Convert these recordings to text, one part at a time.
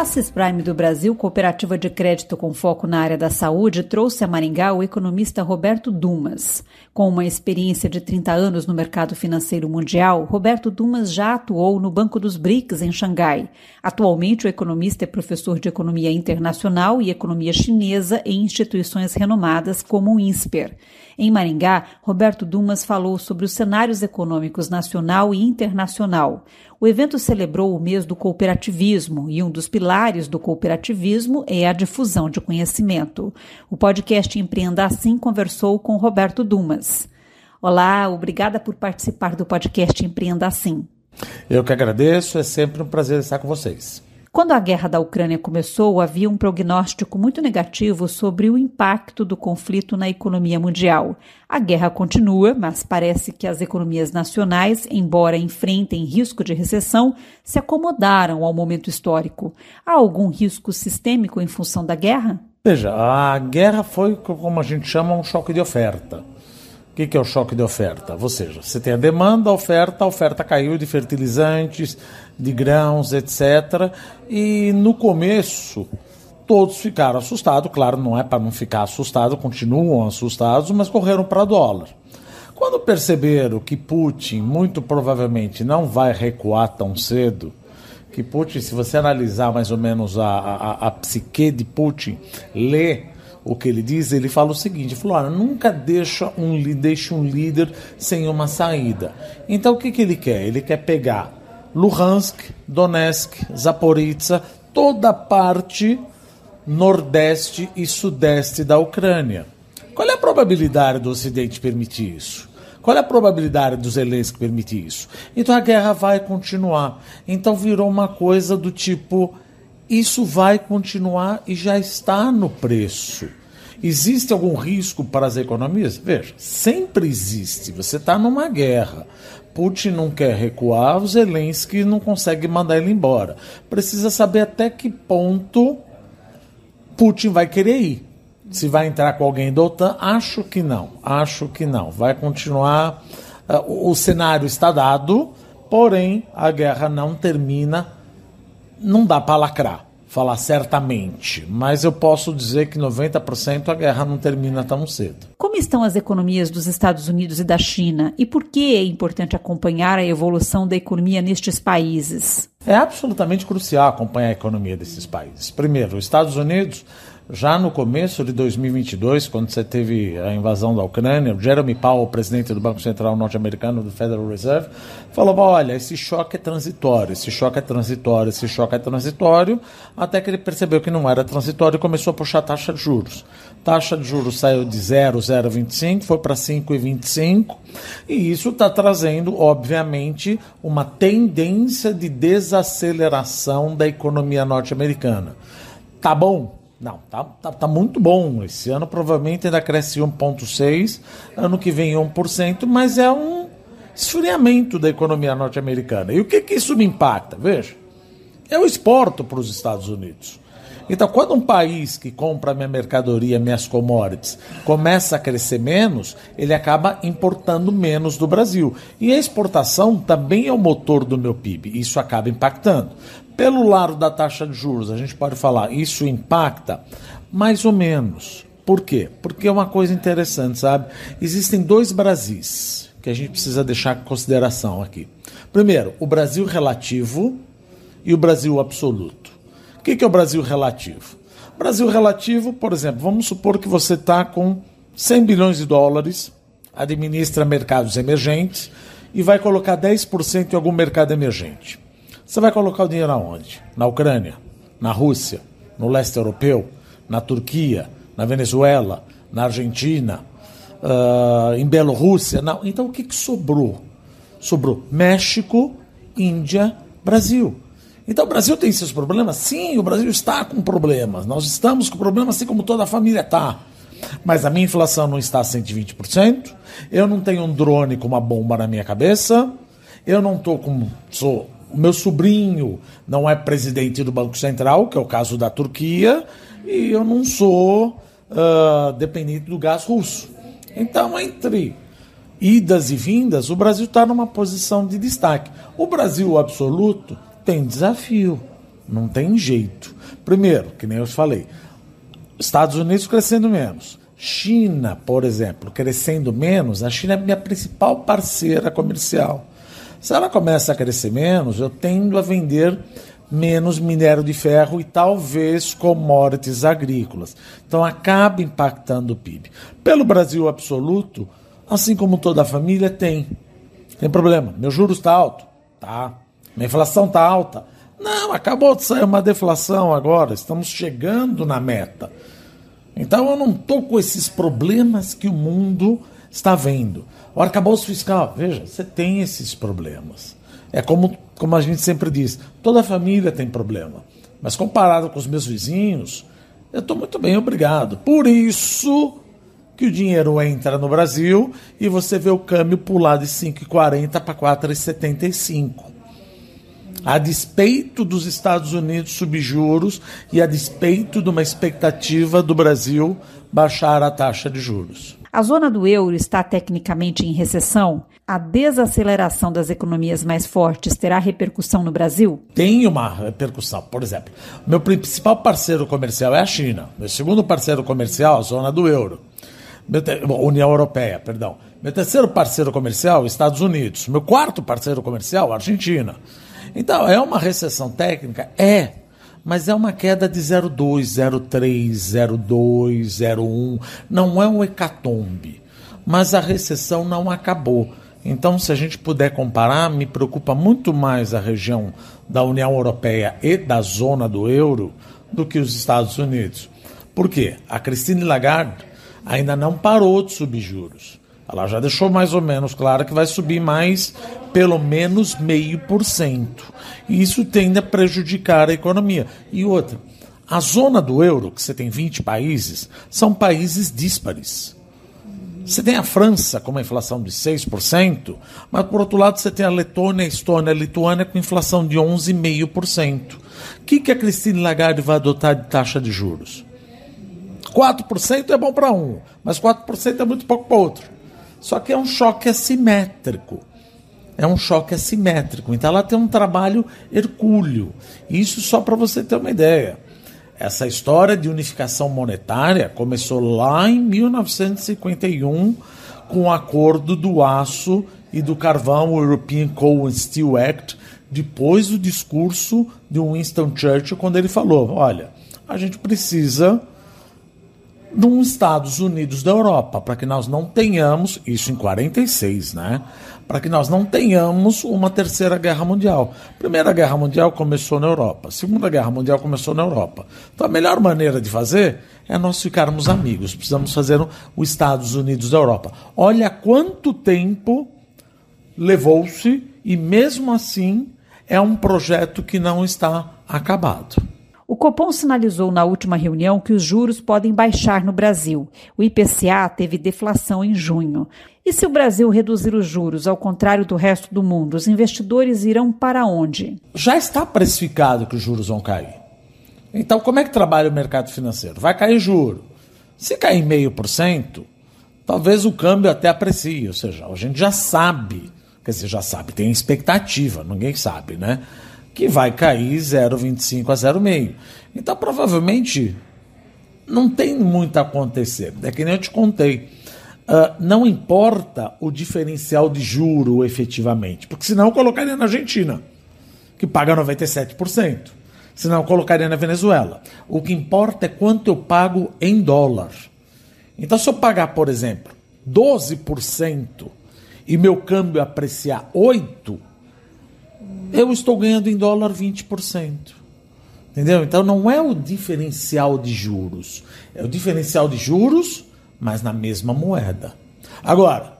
A Cisprime do Brasil, cooperativa de crédito com foco na área da saúde, trouxe a Maringá o economista Roberto Dumas. Com uma experiência de 30 anos no mercado financeiro mundial, Roberto Dumas já atuou no Banco dos BRICS em Xangai. Atualmente, o economista é professor de economia internacional e economia chinesa em instituições renomadas como o INSPER. Em Maringá, Roberto Dumas falou sobre os cenários econômicos nacional e internacional. O evento celebrou o mês do cooperativismo e um dos pilares do cooperativismo é a difusão de conhecimento. O podcast Empreenda Assim conversou com Roberto Dumas. Olá, obrigada por participar do podcast Empreenda Assim. Eu que agradeço, é sempre um prazer estar com vocês. Quando a guerra da Ucrânia começou, havia um prognóstico muito negativo sobre o impacto do conflito na economia mundial. A guerra continua, mas parece que as economias nacionais, embora enfrentem risco de recessão, se acomodaram ao momento histórico. Há algum risco sistêmico em função da guerra? Veja, a guerra foi, como a gente chama, um choque de oferta. O que, é o choque de oferta? Ou seja, você tem a demanda, a oferta, a oferta caiu de fertilizantes, de grãos, etc. E no começo, todos ficaram assustados. Claro, não é para não ficar assustado, continuam assustados, mas correram para dólar. Quando perceberam que Putin muito provavelmente não vai recuar tão cedo, que Putin, se você analisar mais ou menos a, a, a psique de Putin, lê o que ele diz, ele fala o seguinte: olha, nunca deixa um, deixa um líder sem uma saída. Então o que, que ele quer? Ele quer pegar Luhansk, Donetsk, Zaporizhzhia, toda a parte nordeste e sudeste da Ucrânia. Qual é a probabilidade do Ocidente permitir isso? Qual é a probabilidade dos Zelensky permitir isso? Então a guerra vai continuar. Então virou uma coisa do tipo: isso vai continuar e já está no preço. Existe algum risco para as economias? Veja, sempre existe. Você está numa guerra. Putin não quer recuar, Zelensky não consegue mandar ele embora. Precisa saber até que ponto Putin vai querer ir. Se vai entrar com alguém da OTAN, acho que não. Acho que não. Vai continuar. Uh, o cenário está dado, porém a guerra não termina. Não dá para lacrar falar certamente, mas eu posso dizer que 90% a guerra não termina tão cedo. Como estão as economias dos Estados Unidos e da China e por que é importante acompanhar a evolução da economia nestes países? É absolutamente crucial acompanhar a economia desses países. Primeiro, os Estados Unidos já no começo de 2022, quando você teve a invasão da Ucrânia, o Jeremy Powell, presidente do Banco Central norte-americano do Federal Reserve, falou: olha, esse choque é transitório, esse choque é transitório, esse choque é transitório, até que ele percebeu que não era transitório e começou a puxar a taxa de juros. Taxa de juros saiu de 0, 0,25, foi para 5,25, e isso está trazendo, obviamente, uma tendência de desaceleração da economia norte-americana. Tá bom? Não, tá, tá, tá, muito bom. Esse ano provavelmente ainda cresce 1,6%, ano que vem 1%, mas é um esfriamento da economia norte-americana. E o que, que isso me impacta? Veja, eu exporto para os Estados Unidos. Então, quando um país que compra minha mercadoria, minhas commodities, começa a crescer menos, ele acaba importando menos do Brasil. E a exportação também é o motor do meu PIB. Isso acaba impactando. Pelo lado da taxa de juros, a gente pode falar, isso impacta? Mais ou menos. Por quê? Porque é uma coisa interessante, sabe? Existem dois Brasis que a gente precisa deixar em consideração aqui. Primeiro, o Brasil relativo e o Brasil absoluto. O que é o Brasil relativo? Brasil relativo, por exemplo, vamos supor que você está com 100 bilhões de dólares, administra mercados emergentes e vai colocar 10% em algum mercado emergente. Você vai colocar o dinheiro aonde? Na Ucrânia? Na Rússia? No leste europeu? Na Turquia? Na Venezuela? Na Argentina? Uh, em Bielorrússia? Não. Então o que, que sobrou? Sobrou México, Índia, Brasil. Então o Brasil tem seus problemas? Sim, o Brasil está com problemas. Nós estamos com problemas assim como toda a família está. Mas a minha inflação não está a 120%. Eu não tenho um drone com uma bomba na minha cabeça. Eu não estou com. Sou o meu sobrinho não é presidente do Banco Central, que é o caso da Turquia, e eu não sou uh, dependente do gás russo. Então, entre idas e vindas, o Brasil está numa posição de destaque. O Brasil absoluto tem desafio, não tem jeito. Primeiro, que nem eu falei, Estados Unidos crescendo menos. China, por exemplo, crescendo menos, a China é minha principal parceira comercial. Se ela começa a crescer menos, eu tendo a vender menos minério de ferro e talvez commodities agrícolas. Então acaba impactando o PIB. Pelo Brasil absoluto, assim como toda a família tem. Tem problema. Meu juros está alto? Tá. Minha inflação está alta? Não, acabou de sair uma deflação agora. Estamos chegando na meta. Então eu não estou com esses problemas que o mundo está vendo. O arcabouço fiscal, veja, você tem esses problemas. É como, como a gente sempre diz, toda família tem problema. Mas comparado com os meus vizinhos, eu estou muito bem, obrigado. Por isso que o dinheiro entra no Brasil e você vê o câmbio pular de 5,40 para 4,75. A despeito dos Estados Unidos subjuros e a despeito de uma expectativa do Brasil baixar a taxa de juros. A zona do euro está tecnicamente em recessão? A desaceleração das economias mais fortes terá repercussão no Brasil? Tem uma repercussão. Por exemplo, meu principal parceiro comercial é a China. Meu segundo parceiro comercial, a zona do euro. Te... União Europeia, perdão. Meu terceiro parceiro comercial, Estados Unidos. Meu quarto parceiro comercial, Argentina. Então, é uma recessão técnica? É mas é uma queda de 0,2, 0,3, 0,2, 0,1. Não é um hecatombe, mas a recessão não acabou. Então, se a gente puder comparar, me preocupa muito mais a região da União Europeia e da zona do euro do que os Estados Unidos. Por quê? A Christine Lagarde ainda não parou de subir juros. Ela já deixou mais ou menos claro que vai subir mais pelo menos meio por cento. E isso tende a prejudicar a economia. E outra, a zona do euro, que você tem 20 países, são países díspares. Você tem a França com uma inflação de 6%, mas por outro lado você tem a Letônia, a Estônia, a Lituânia com inflação de 11,5%. O que, que a Christine Lagarde vai adotar de taxa de juros? 4% é bom para um, mas 4% é muito pouco para outro. Só que é um choque assimétrico. É um choque assimétrico. Então ela tem um trabalho hercúleo. Isso só para você ter uma ideia. Essa história de unificação monetária começou lá em 1951 com o acordo do aço e do carvão, o European Coal and Steel Act, depois do discurso de Winston Churchill, quando ele falou: olha, a gente precisa dos Estados Unidos da Europa, para que nós não tenhamos, isso em 46, né? Para que nós não tenhamos uma terceira guerra mundial. Primeira guerra mundial começou na Europa, Segunda guerra mundial começou na Europa. Então a melhor maneira de fazer é nós ficarmos amigos. Precisamos fazer os Estados Unidos da Europa. Olha quanto tempo levou-se e mesmo assim é um projeto que não está acabado. O Copom sinalizou na última reunião que os juros podem baixar no Brasil. O IPCA teve deflação em junho. E se o Brasil reduzir os juros, ao contrário do resto do mundo, os investidores irão para onde? Já está precificado que os juros vão cair. Então, como é que trabalha o mercado financeiro? Vai cair juro. Se cair meio por cento, talvez o câmbio até aprecie. Ou seja, a gente já sabe, quer dizer, já sabe, tem expectativa, ninguém sabe, né? Que vai cair 0,25 a 0,5. Então, provavelmente, não tem muito a acontecer. É que nem eu te contei. Uh, não importa o diferencial de juro efetivamente, porque senão eu colocaria na Argentina, que paga 97%. Senão eu colocaria na Venezuela. O que importa é quanto eu pago em dólar. Então, se eu pagar, por exemplo, 12% e meu câmbio apreciar 8%, eu estou ganhando em dólar 20%. Entendeu? Então não é o diferencial de juros. É o diferencial de juros, mas na mesma moeda. Agora,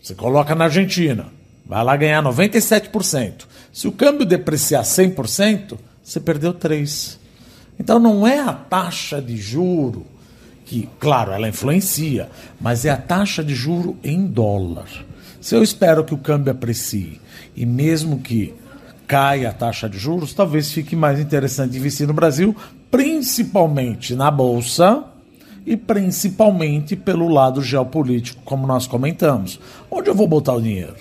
você coloca na Argentina, vai lá ganhar 97%. Se o câmbio depreciar 100%, você perdeu 3%. Então não é a taxa de juro que, claro, ela influencia, mas é a taxa de juro em dólar. Se eu espero que o câmbio aprecie e mesmo que cai a taxa de juros, talvez fique mais interessante investir no Brasil, principalmente na Bolsa e principalmente pelo lado geopolítico, como nós comentamos. Onde eu vou botar o dinheiro?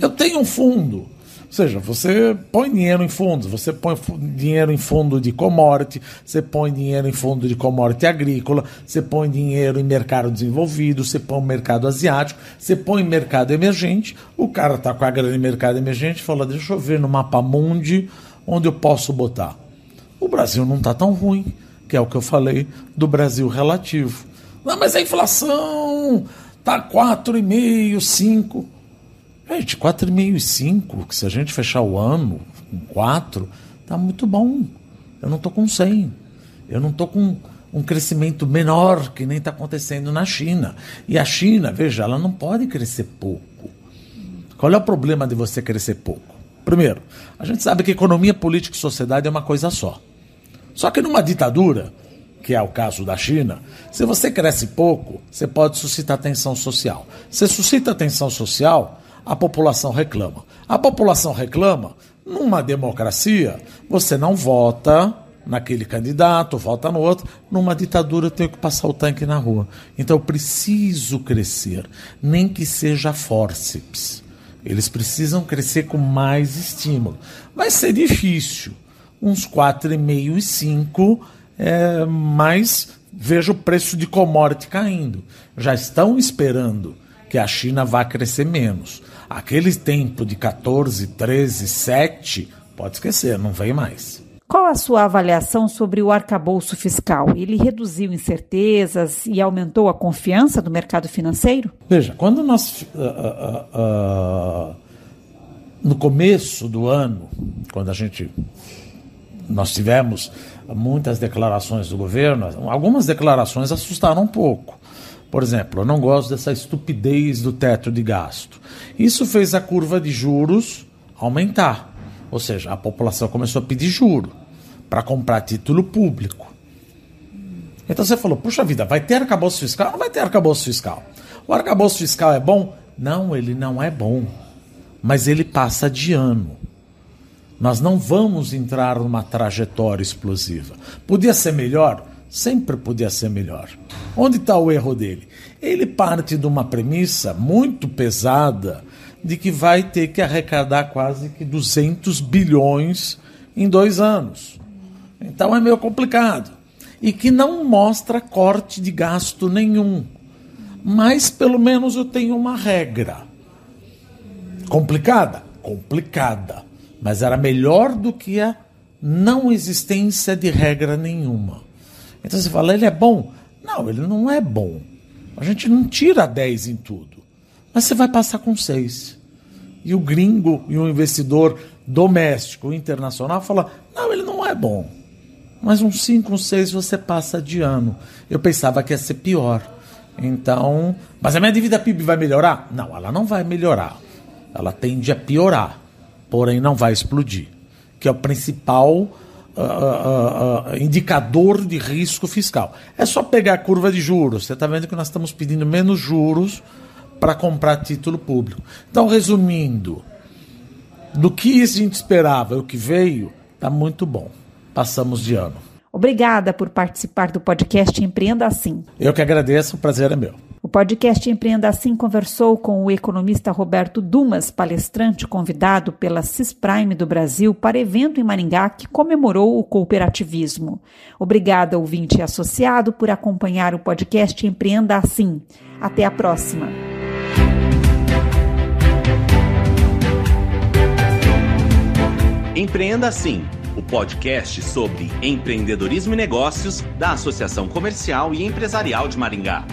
Eu tenho um fundo. Seja, você põe dinheiro em fundos, você põe dinheiro em fundo de commodity, você põe dinheiro em fundo de commodity agrícola, você põe dinheiro em mercado desenvolvido, você põe mercado asiático, você põe mercado emergente. O cara está com a grana em mercado emergente e fala: deixa eu ver no mapa mundi onde eu posso botar. O Brasil não está tão ruim, que é o que eu falei do Brasil relativo. Não, mas a inflação está 4,5, 5. Gente, 4,5 e 5, que se a gente fechar o ano com 4, tá muito bom. Eu não tô com 100. Eu não tô com um crescimento menor que nem está acontecendo na China. E a China, veja, ela não pode crescer pouco. Qual é o problema de você crescer pouco? Primeiro, a gente sabe que economia, política e sociedade é uma coisa só. Só que numa ditadura, que é o caso da China, se você cresce pouco, você pode suscitar tensão social. Se suscita tensão social, a população reclama. A população reclama, numa democracia, você não vota naquele candidato, vota no outro. Numa ditadura, eu tenho que passar o tanque na rua. Então, eu preciso crescer, nem que seja forceps. Eles precisam crescer com mais estímulo. Vai ser difícil. Uns 4,5 e 5, é, mas veja o preço de commodity caindo. Já estão esperando que a China vá crescer menos. Aquele tempo de 14, 13, 7, pode esquecer, não vem mais. Qual a sua avaliação sobre o arcabouço fiscal? Ele reduziu incertezas e aumentou a confiança do mercado financeiro? Veja, quando nós. Uh, uh, uh, no começo do ano, quando a gente. Nós tivemos muitas declarações do governo, algumas declarações assustaram um pouco. Por exemplo, eu não gosto dessa estupidez do teto de gasto. Isso fez a curva de juros aumentar. Ou seja, a população começou a pedir juro para comprar título público. Então você falou, puxa vida, vai ter arcabouço fiscal? Não vai ter arcabouço fiscal. O arcabouço fiscal é bom? Não, ele não é bom. Mas ele passa de ano. Nós não vamos entrar numa trajetória explosiva. Podia ser melhor? Sempre podia ser melhor. Onde está o erro dele? Ele parte de uma premissa muito pesada de que vai ter que arrecadar quase que 200 bilhões em dois anos. Então é meio complicado. E que não mostra corte de gasto nenhum. Mas pelo menos eu tenho uma regra. Complicada? Complicada. Mas era melhor do que a não existência de regra nenhuma. Então você fala, ele é bom? Não, ele não é bom. A gente não tira 10 em tudo. Mas você vai passar com 6. E o gringo e o investidor doméstico, internacional, fala: não, ele não é bom. Mas um 5, um 6 você passa de ano. Eu pensava que ia ser pior. Então. Mas a minha dívida PIB vai melhorar? Não, ela não vai melhorar. Ela tende a piorar. Porém, não vai explodir. Que é o principal uh, uh, indicador de risco fiscal. É só pegar a curva de juros. Você está vendo que nós estamos pedindo menos juros para comprar título público. Então, resumindo, do que a gente esperava e o que veio, está muito bom. Passamos de ano. Obrigada por participar do podcast Empreenda Assim. Eu que agradeço, o prazer é meu. Podcast Empreenda Assim conversou com o economista Roberto Dumas, palestrante convidado pela Cisprime do Brasil para evento em Maringá que comemorou o cooperativismo. Obrigada, ouvinte e associado, por acompanhar o podcast Empreenda Assim. Até a próxima. Empreenda Assim, o podcast sobre empreendedorismo e negócios da Associação Comercial e Empresarial de Maringá.